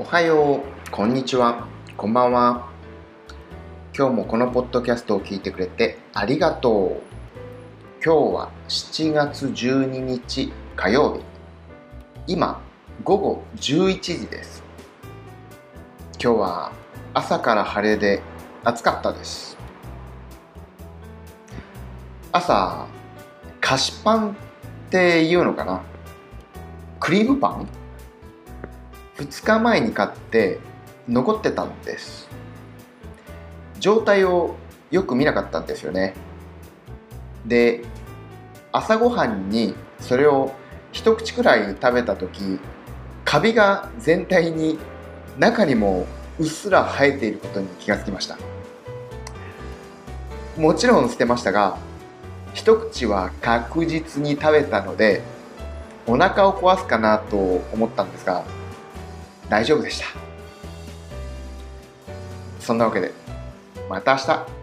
おはよう、こんにちは、こんばんは。今日もこのポッドキャストを聞いてくれてありがとう。今日は7月12日火曜日。今、午後11時です。今日は朝から晴れで暑かったです。朝、菓子パンって言うのかな？クリームパン？2日前に買って残ってたんです。状態をよく見なかったんですよね。で朝ごはんにそれを一口くらい食べた時カビが全体に中にもうっすら生えていることに気がつきました。もちろん捨てましたが一口は確実に食べたのでお腹を壊すかなと思ったんですが大丈夫でした。そんなわけでまた明日。